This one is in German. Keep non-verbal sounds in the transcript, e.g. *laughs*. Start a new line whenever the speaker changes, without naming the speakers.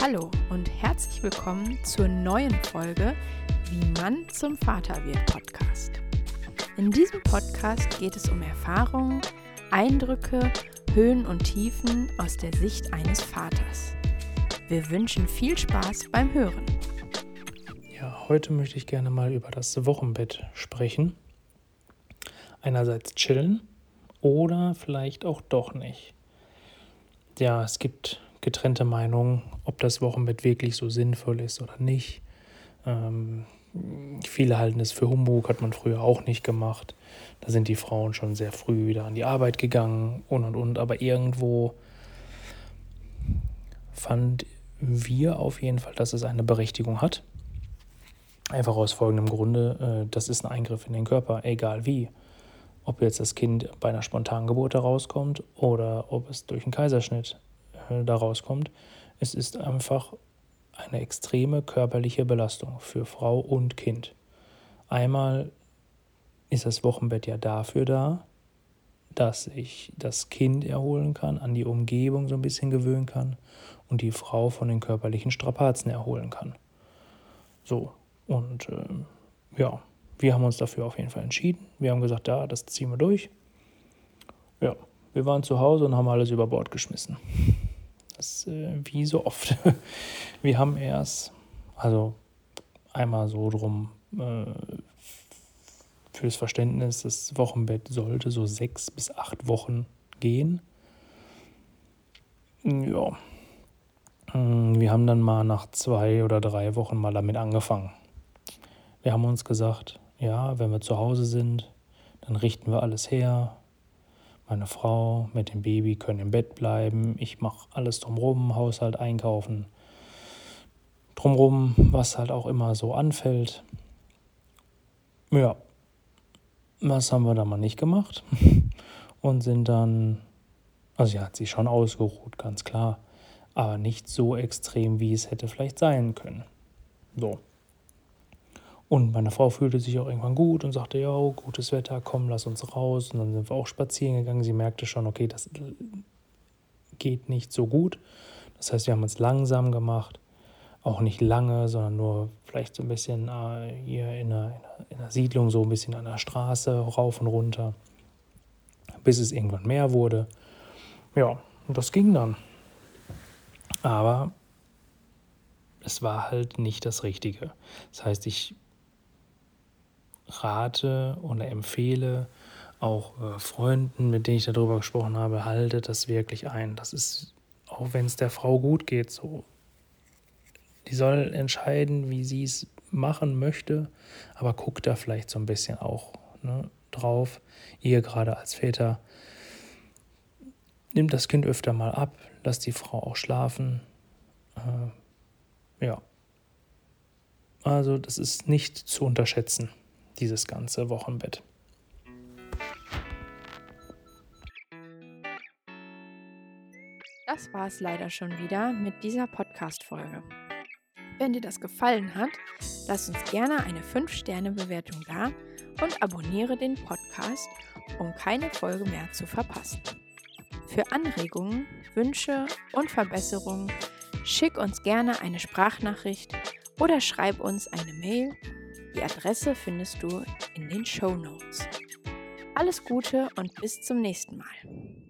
Hallo und herzlich willkommen zur neuen Folge Wie Mann zum Vater wird Podcast. In diesem Podcast geht es um Erfahrungen, Eindrücke, Höhen und Tiefen aus der Sicht eines Vaters. Wir wünschen viel Spaß beim Hören.
Ja, heute möchte ich gerne mal über das Wochenbett sprechen. Einerseits chillen oder vielleicht auch doch nicht. Ja, es gibt getrennte Meinungen, ob das Wochenbett wirklich so sinnvoll ist oder nicht. Ähm, viele halten es für Humbug, hat man früher auch nicht gemacht. Da sind die Frauen schon sehr früh wieder an die Arbeit gegangen und und und. Aber irgendwo fand wir auf jeden Fall, dass es eine Berechtigung hat. Einfach aus folgendem Grunde, äh, das ist ein Eingriff in den Körper, egal wie. Ob jetzt das Kind bei einer spontanen Geburt herauskommt oder ob es durch einen Kaiserschnitt da rauskommt. Es ist einfach eine extreme körperliche Belastung für Frau und Kind. Einmal ist das Wochenbett ja dafür da, dass ich das Kind erholen kann, an die Umgebung so ein bisschen gewöhnen kann und die Frau von den körperlichen Strapazen erholen kann. So, und äh, ja, wir haben uns dafür auf jeden Fall entschieden. Wir haben gesagt, ja, das ziehen wir durch. Ja, wir waren zu Hause und haben alles über Bord geschmissen. Das äh, wie so oft. *laughs* Wir haben erst, also einmal so drum, äh, fürs Verständnis, das Wochenbett sollte so sechs bis acht Wochen gehen. Ja. Mm, wir haben dann mal nach zwei oder drei Wochen mal damit angefangen. Wir haben uns gesagt, ja, wenn wir zu Hause sind, dann richten wir alles her, meine Frau mit dem Baby können im Bett bleiben. Ich mache alles drumherum, Haushalt, Einkaufen. Drumherum, was halt auch immer so anfällt. Ja, was haben wir da mal nicht gemacht? *laughs* Und sind dann, also sie hat sich schon ausgeruht, ganz klar, aber nicht so extrem, wie es hätte vielleicht sein können. So. Und meine Frau fühlte sich auch irgendwann gut und sagte, ja, gutes Wetter, komm, lass uns raus. Und dann sind wir auch spazieren gegangen. Sie merkte schon, okay, das geht nicht so gut. Das heißt, wir haben uns langsam gemacht. Auch nicht lange, sondern nur vielleicht so ein bisschen äh, hier in einer, in einer Siedlung, so ein bisschen an der Straße, rauf und runter, bis es irgendwann mehr wurde. Ja, und das ging dann. Aber es war halt nicht das Richtige. Das heißt, ich rate oder empfehle auch äh, Freunden, mit denen ich darüber gesprochen habe, haltet das wirklich ein. Das ist, auch wenn es der Frau gut geht, so. Die soll entscheiden, wie sie es machen möchte, aber guckt da vielleicht so ein bisschen auch ne, drauf. Ihr gerade als Väter, nimmt das Kind öfter mal ab, lasst die Frau auch schlafen. Äh, ja. Also, das ist nicht zu unterschätzen dieses ganze Wochenbett.
Das war es leider schon wieder mit dieser Podcast-Folge. Wenn dir das gefallen hat, lass uns gerne eine 5-Sterne-Bewertung da und abonniere den Podcast, um keine Folge mehr zu verpassen. Für Anregungen, Wünsche und Verbesserungen schick uns gerne eine Sprachnachricht oder schreib uns eine Mail die Adresse findest du in den Show Notes. Alles Gute und bis zum nächsten Mal.